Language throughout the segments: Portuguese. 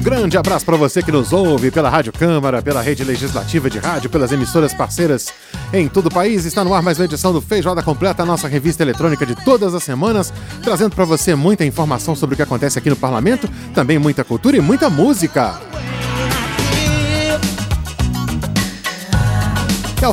Grande abraço para você que nos ouve pela Rádio Câmara, pela rede legislativa de rádio, pelas emissoras parceiras em todo o país. Está no ar mais uma edição do Feijoada Completa, a nossa revista eletrônica de todas as semanas, trazendo para você muita informação sobre o que acontece aqui no parlamento, também muita cultura e muita música.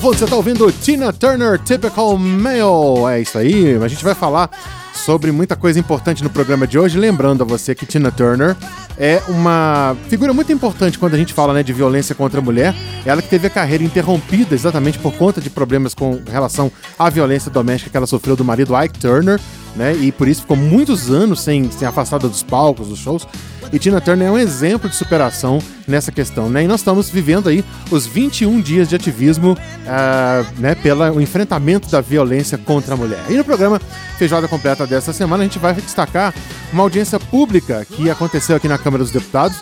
Fundo você está ouvindo Tina Turner, Typical Male. É isso aí, a gente vai falar sobre muita coisa importante no programa de hoje. Lembrando a você que Tina Turner é uma figura muito importante quando a gente fala né, de violência contra a mulher. Ela que teve a carreira interrompida exatamente por conta de problemas com relação à violência doméstica que ela sofreu do marido Ike Turner, né? E por isso ficou muitos anos sem, sem afastada dos palcos, dos shows. E Tina Turner é um exemplo de superação nessa questão, né? E nós estamos vivendo aí os 21 dias de ativismo, uh, né, pelo enfrentamento da violência contra a mulher. E no programa Feijoada Completa dessa semana, a gente vai destacar uma audiência pública que aconteceu aqui na Câmara dos Deputados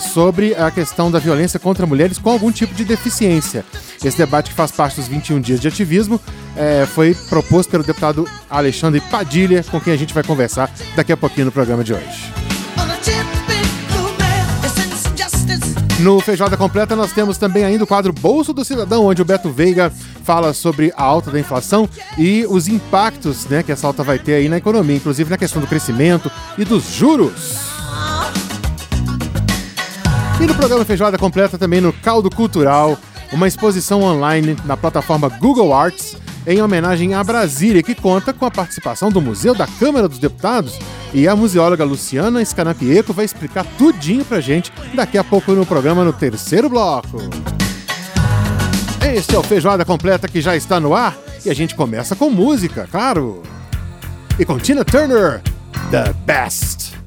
sobre a questão da violência contra mulheres com algum tipo de deficiência. Esse debate que faz parte dos 21 dias de ativismo uh, foi proposto pelo deputado Alexandre Padilha, com quem a gente vai conversar daqui a pouquinho no programa de hoje. No Feijoada Completa nós temos também ainda o quadro Bolso do Cidadão, onde o Beto Veiga fala sobre a alta da inflação e os impactos né, que essa alta vai ter aí na economia, inclusive na questão do crescimento e dos juros. E no programa Feijoada Completa também no Caldo Cultural, uma exposição online na plataforma Google Arts em homenagem a Brasília, que conta com a participação do Museu da Câmara dos Deputados e a museóloga Luciana Scanapieco vai explicar tudinho pra gente daqui a pouco no programa no terceiro bloco. Este é o Feijoada Completa que já está no ar e a gente começa com música, claro. E com Tina Turner, The Best.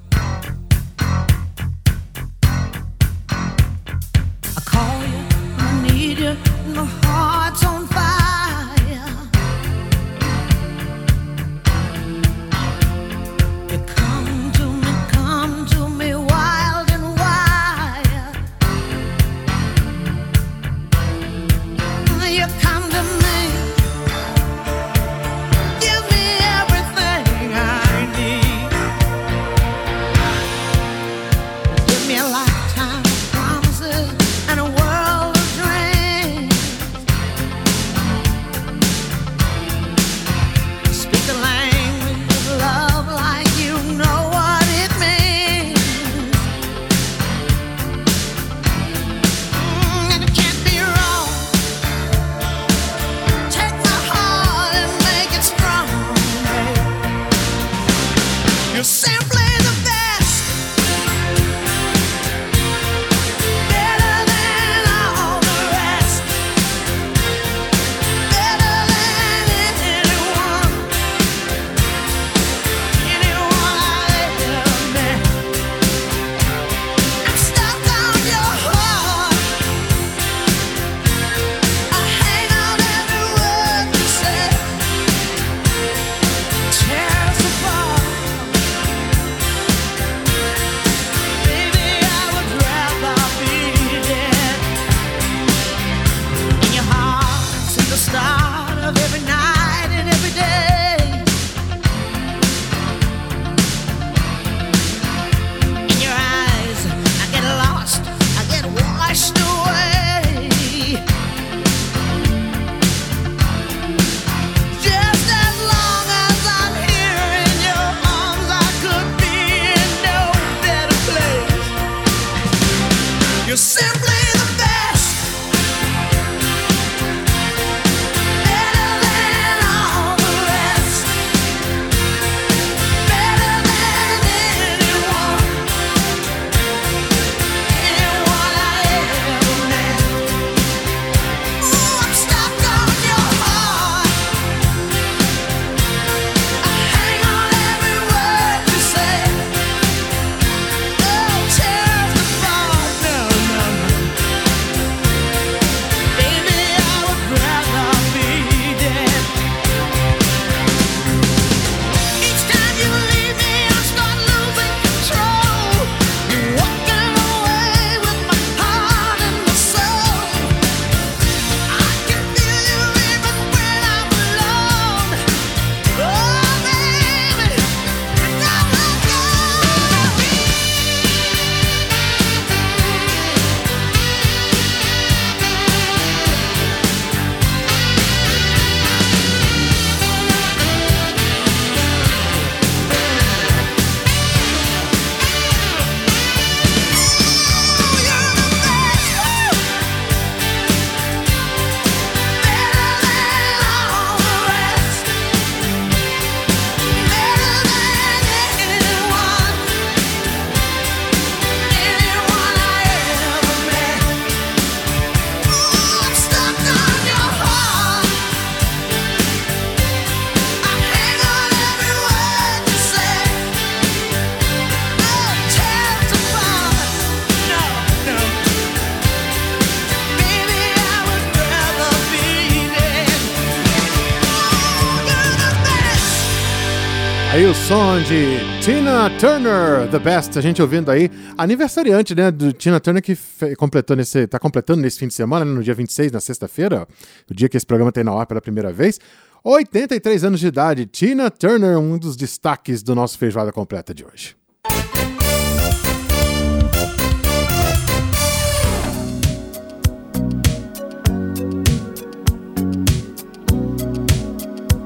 Aí o som de Tina Turner, The Best, a gente ouvindo aí, aniversariante, né, do Tina Turner que completou nesse, tá completando nesse fim de semana, né, no dia 26, na sexta-feira, o dia que esse programa tem na ar pela primeira vez. 83 anos de idade, Tina Turner, um dos destaques do nosso Feijoada Completa de hoje.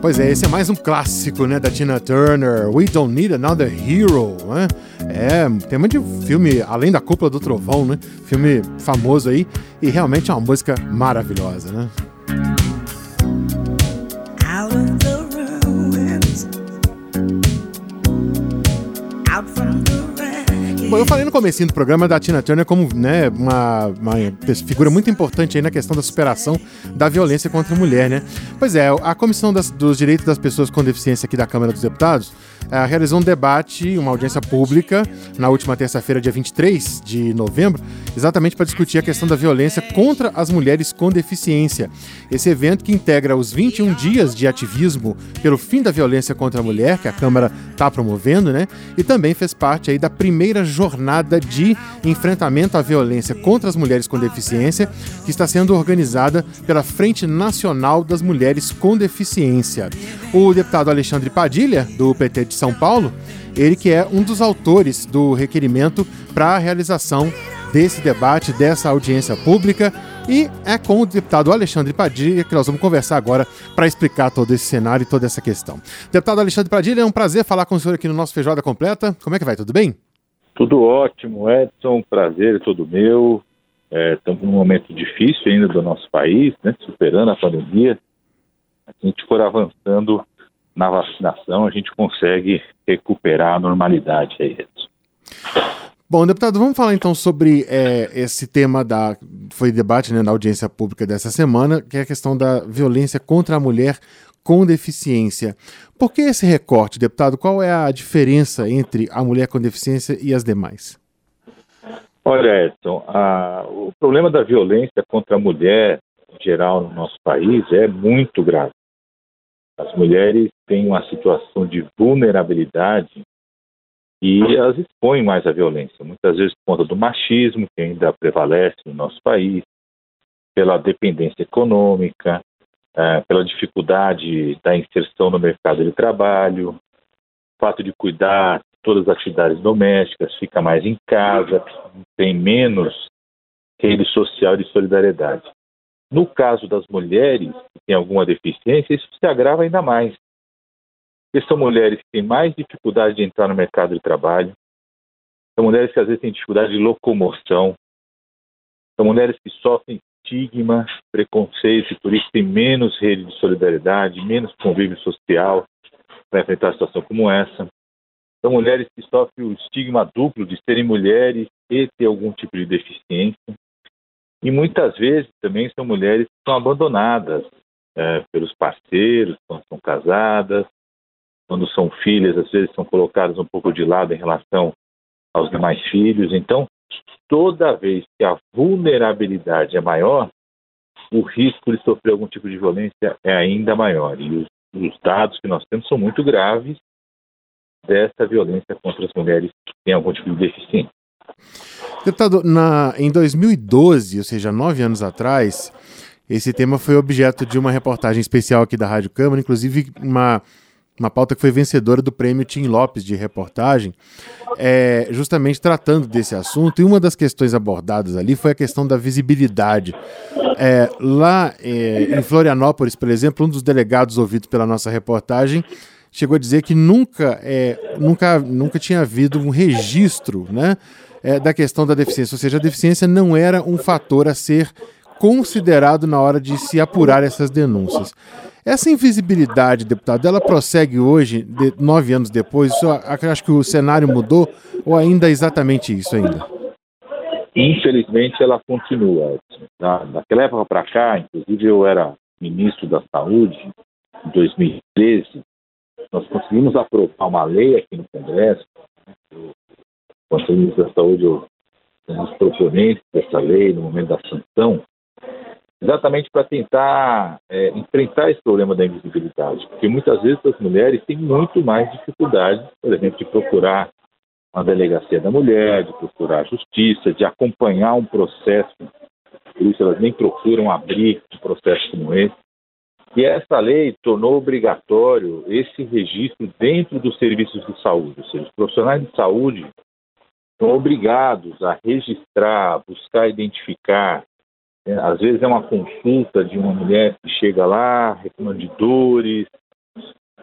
Pois é, esse é mais um clássico, né, da Tina Turner, We Don't Need Another Hero, né? É, tema de filme Além da Cúpula do Trovão, né? Filme famoso aí e realmente é uma música maravilhosa, né? Bom, eu falei no começo do programa da Tina Turner como né, uma, uma figura muito importante aí na questão da superação da violência contra a mulher, né? Pois é, a Comissão das, dos Direitos das Pessoas com Deficiência aqui da Câmara dos Deputados realizou um debate, uma audiência pública, na última terça-feira, dia 23 de novembro, exatamente para discutir a questão da violência contra as mulheres com deficiência. Esse evento que integra os 21 dias de ativismo pelo fim da violência contra a mulher, que a Câmara está promovendo, né? E também fez parte aí da primeira jornada de enfrentamento à violência contra as mulheres com deficiência, que está sendo organizada pela Frente Nacional das Mulheres com Deficiência. O deputado Alexandre Padilha, do PT de São Paulo, ele que é um dos autores do requerimento para a realização desse debate, dessa audiência pública. E é com o deputado Alexandre Padilha que nós vamos conversar agora para explicar todo esse cenário e toda essa questão. Deputado Alexandre Padilha, é um prazer falar com o senhor aqui no nosso Feijoada Completa. Como é que vai? Tudo bem? Tudo ótimo, Edson. Prazer é todo meu. Estamos é, num momento difícil ainda do nosso país, né, superando a pandemia. A gente for avançando na vacinação, a gente consegue recuperar a normalidade aí. Bom, deputado, vamos falar então sobre é, esse tema da foi debate né, na audiência pública dessa semana, que é a questão da violência contra a mulher com deficiência. Por que esse recorte, deputado? Qual é a diferença entre a mulher com deficiência e as demais? Olha, Edson, a, o problema da violência contra a mulher em geral no nosso país é muito grave. As mulheres têm uma situação de vulnerabilidade e elas expõem mais a violência, muitas vezes por conta do machismo que ainda prevalece no nosso país, pela dependência econômica, é, pela dificuldade da inserção no mercado de trabalho, fato de cuidar todas as atividades domésticas, fica mais em casa, tem menos rede social de solidariedade. No caso das mulheres que têm alguma deficiência, isso se agrava ainda mais. Porque são mulheres que têm mais dificuldade de entrar no mercado de trabalho, são mulheres que às vezes têm dificuldade de locomoção, são mulheres que sofrem estigma, preconceito, e por isso têm menos rede de solidariedade, menos convívio social para enfrentar situação como essa. São mulheres que sofrem o estigma duplo de serem mulheres e ter algum tipo de deficiência. E muitas vezes também são mulheres que são abandonadas é, pelos parceiros, quando são casadas, quando são filhas, às vezes são colocadas um pouco de lado em relação aos demais filhos. Então, toda vez que a vulnerabilidade é maior, o risco de sofrer algum tipo de violência é ainda maior. E os, os dados que nós temos são muito graves dessa violência contra as mulheres que têm algum tipo de deficiência. Deputado, na, em 2012, ou seja, nove anos atrás, esse tema foi objeto de uma reportagem especial aqui da Rádio Câmara, inclusive uma, uma pauta que foi vencedora do prêmio Tim Lopes de reportagem, é, justamente tratando desse assunto. E uma das questões abordadas ali foi a questão da visibilidade. É, lá é, em Florianópolis, por exemplo, um dos delegados ouvidos pela nossa reportagem chegou a dizer que nunca, é, nunca, nunca tinha havido um registro né, é, da questão da deficiência, ou seja, a deficiência não era um fator a ser considerado na hora de se apurar essas denúncias. Essa invisibilidade, deputado, ela prossegue hoje, de, nove anos depois? Isso, acho que o cenário mudou ou ainda é exatamente isso ainda? Infelizmente, ela continua. Da, daquela época para cá, inclusive eu era ministro da Saúde, em 2013, nós conseguimos aprovar uma lei aqui no Congresso, Conselho da Saúde, os proponentes dessa lei no momento da sanção, exatamente para tentar é, enfrentar esse problema da invisibilidade, porque muitas vezes as mulheres têm muito mais dificuldade, por exemplo, de procurar uma delegacia da mulher, de procurar a justiça, de acompanhar um processo, por isso elas nem procuram abrir um processo como esse. E essa lei tornou obrigatório esse registro dentro dos serviços de saúde, ou seja, os profissionais de saúde são obrigados a registrar, buscar identificar. É, às vezes é uma consulta de uma mulher que chega lá, reclamando de dores.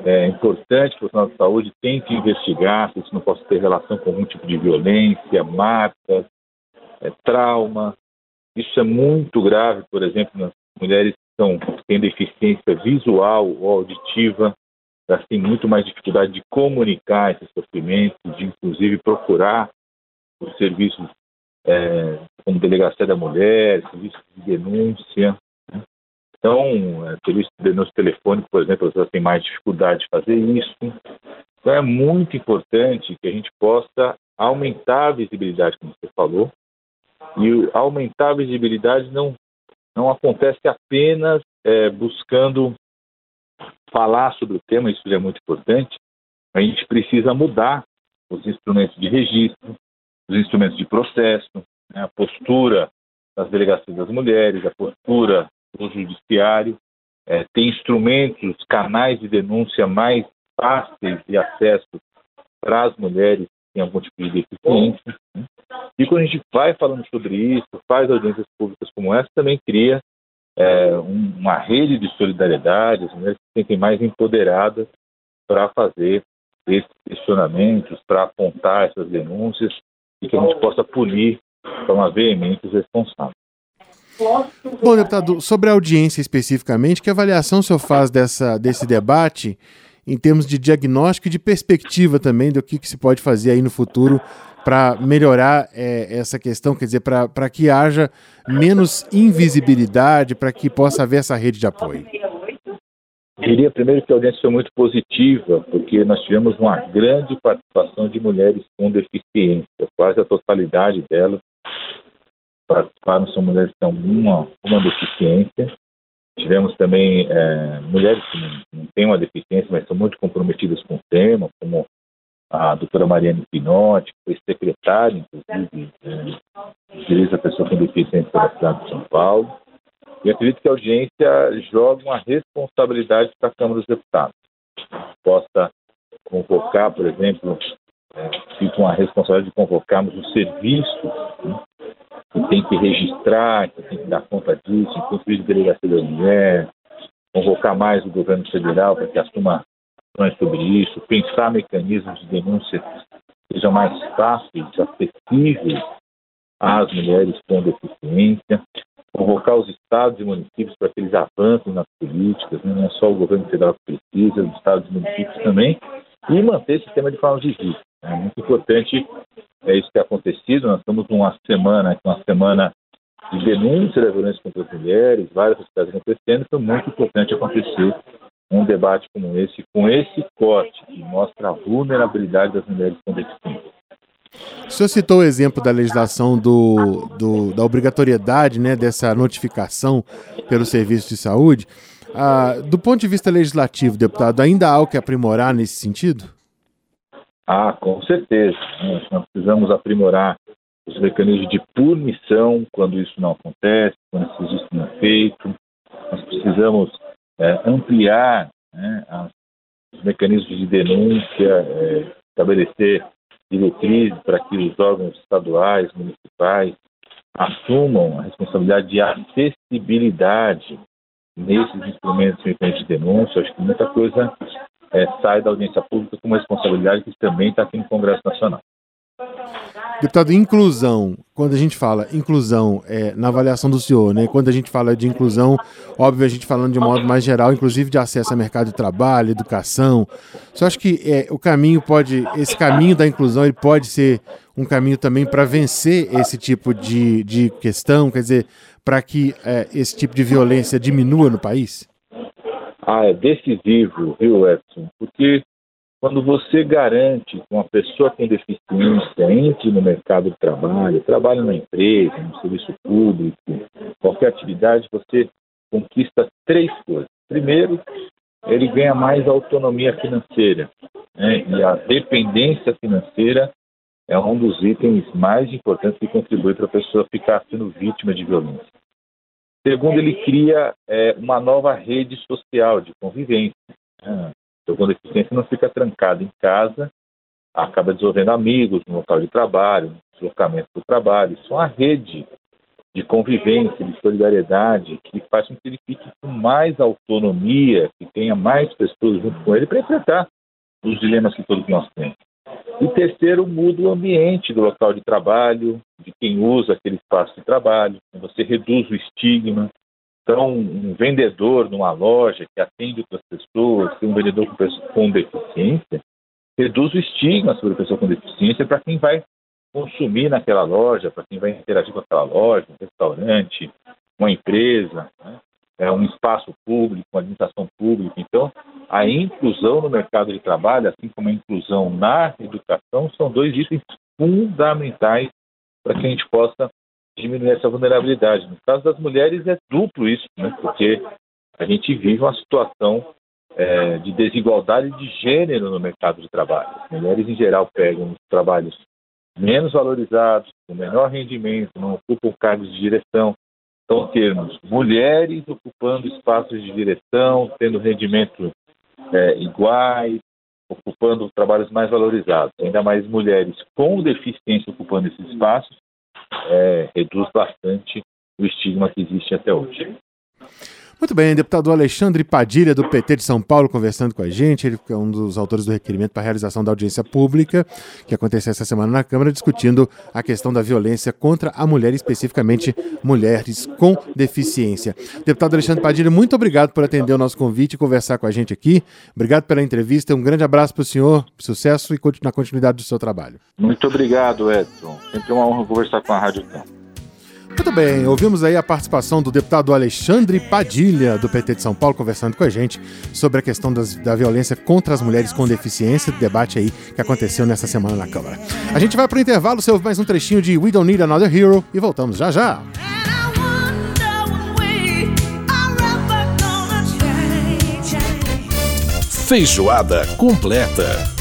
É importante que o profissional de saúde tente investigar se isso não pode ter relação com algum tipo de violência, marcas, é, trauma. Isso é muito grave, por exemplo, nas mulheres são, têm deficiência visual ou auditiva, têm muito mais dificuldade de comunicar esses sofrimentos, de inclusive procurar os serviços é, como delegacia da mulher, serviços de denúncia. Né? Então, é, serviço de denúncia telefônico, por exemplo, elas têm mais dificuldade de fazer isso. Então, é muito importante que a gente possa aumentar a visibilidade, como você falou, e aumentar a visibilidade não não acontece apenas é, buscando falar sobre o tema, isso é muito importante. A gente precisa mudar os instrumentos de registro, os instrumentos de processo, né, a postura das delegacias das mulheres, a postura do judiciário, é, tem instrumentos, canais de denúncia mais fáceis de acesso para as mulheres têm algum tipo de deficiência. Né? E quando a gente vai falando sobre isso, faz audiências públicas como essa, também cria é, uma rede de solidariedade, as mulheres se sentem mais empoderadas para fazer esses questionamentos, para apontar essas denúncias e que a gente possa punir de forma veemente os responsáveis. Bom, deputado, sobre a audiência especificamente, que avaliação o senhor faz dessa, desse debate em termos de diagnóstico e de perspectiva também do que, que se pode fazer aí no futuro para melhorar é, essa questão, quer dizer, para que haja menos invisibilidade, para que possa haver essa rede de apoio? Diria primeiro que a audiência foi muito positiva, porque nós tivemos uma grande participação de mulheres com deficiência, quase a totalidade delas participaram, são mulheres que têm uma, uma deficiência. Tivemos também é, mulheres que não, não têm uma deficiência, mas são muito comprometidas com o tema, como a doutora Mariane Pinotti, que foi secretária, inclusive, é, de direitos da pessoa com deficiência da cidade de São Paulo. E acredito que a audiência joga uma responsabilidade para a Câmara dos Deputados. Possa convocar, por exemplo, é, fica uma responsabilidade de convocarmos o serviço né, que tem que registrar, que tem que dar conta disso, de delegacia da mulher, convocar mais o governo federal para que assuma sobre isso, pensar mecanismos de denúncia que sejam mais fáceis, acessíveis às mulheres com deficiência, convocar os estados e municípios para que eles avancem nas políticas, né? não é só o governo federal que precisa, os estados e municípios também, e manter esse tema de forma visível. É muito importante é isso que tem acontecido. Nós estamos numa semana, uma semana de denúncia da violência contra as mulheres, várias coisas acontecendo, foi muito importante acontecer um debate como esse, com esse corte que mostra a vulnerabilidade das mulheres com deficiência. O senhor citou o exemplo da legislação do, do, da obrigatoriedade né, dessa notificação pelo serviço de saúde. Ah, do ponto de vista legislativo, deputado, ainda há algo que aprimorar nesse sentido? Ah, com certeza. Nós precisamos aprimorar os mecanismos de punição quando isso não acontece, quando esse registro não é feito. Nós precisamos é, ampliar né, as, os mecanismos de denúncia, é, estabelecer diretrizes para que os órgãos estaduais, municipais, assumam a responsabilidade de acessibilidade nesses instrumentos de denúncia. Acho que muita coisa é, sai da audiência pública com uma responsabilidade que também está aqui no Congresso Nacional. Deputado, inclusão, quando a gente fala inclusão é, na avaliação do senhor, né? Quando a gente fala de inclusão, óbvio, a gente falando de modo mais geral, inclusive de acesso ao mercado de trabalho, educação. Você acha que é, o caminho pode, esse caminho da inclusão, ele pode ser um caminho também para vencer esse tipo de, de questão, quer dizer, para que é, esse tipo de violência diminua no país? Ah, é decisivo, viu, Edson? Porque quando você garante que uma pessoa com deficiência entre no mercado de trabalho, trabalhe na empresa, no serviço público, qualquer atividade, você conquista três coisas. Primeiro, ele ganha mais autonomia financeira. Né? E a dependência financeira é um dos itens mais importantes que contribui para a pessoa ficar sendo vítima de violência. Segundo, ele cria é, uma nova rede social de convivência. Né? Então, com deficiência não fica trancado em casa, acaba desenvolvendo amigos no local de trabalho, no deslocamento do trabalho. Isso é uma rede de convivência, de solidariedade, que faz com que ele fique com mais autonomia, que tenha mais pessoas junto com ele para enfrentar os dilemas que todos nós temos. E terceiro, muda o ambiente do local de trabalho, de quem usa aquele espaço de trabalho. Você reduz o estigma, então, um vendedor numa loja que atende outras pessoas, um vendedor com, com deficiência, reduz o estigma sobre a pessoa com deficiência para quem vai consumir naquela loja, para quem vai interagir com aquela loja, um restaurante, uma empresa, né? é um espaço público, uma administração pública. Então, a inclusão no mercado de trabalho, assim como a inclusão na educação, são dois itens fundamentais para que a gente possa diminuir essa vulnerabilidade. No caso das mulheres é duplo isso, né? porque a gente vive uma situação é, de desigualdade de gênero no mercado de trabalho. As mulheres, em geral, pegam os trabalhos menos valorizados, com menor rendimento, não ocupam cargos de direção. Então, termos mulheres ocupando espaços de direção, tendo rendimento é, iguais, ocupando trabalhos mais valorizados, ainda mais mulheres com deficiência ocupando esses espaços, é, reduz bastante o estigma que existe até hoje. Muito bem, deputado Alexandre Padilha, do PT de São Paulo, conversando com a gente. Ele é um dos autores do requerimento para a realização da audiência pública, que aconteceu essa semana na Câmara, discutindo a questão da violência contra a mulher, especificamente mulheres com deficiência. Deputado Alexandre Padilha, muito obrigado por atender o nosso convite e conversar com a gente aqui. Obrigado pela entrevista. Um grande abraço para o senhor, sucesso e na continuidade do seu trabalho. Muito obrigado, Edson. Sempre uma honra conversar com a Rádio Campo. Muito bem, ouvimos aí a participação do deputado Alexandre Padilha, do PT de São Paulo, conversando com a gente sobre a questão das, da violência contra as mulheres com deficiência, debate aí que aconteceu nessa semana na Câmara. A gente vai para o intervalo, você ouve mais um trechinho de We Don't Need Another Hero e voltamos já já. Feijoada completa.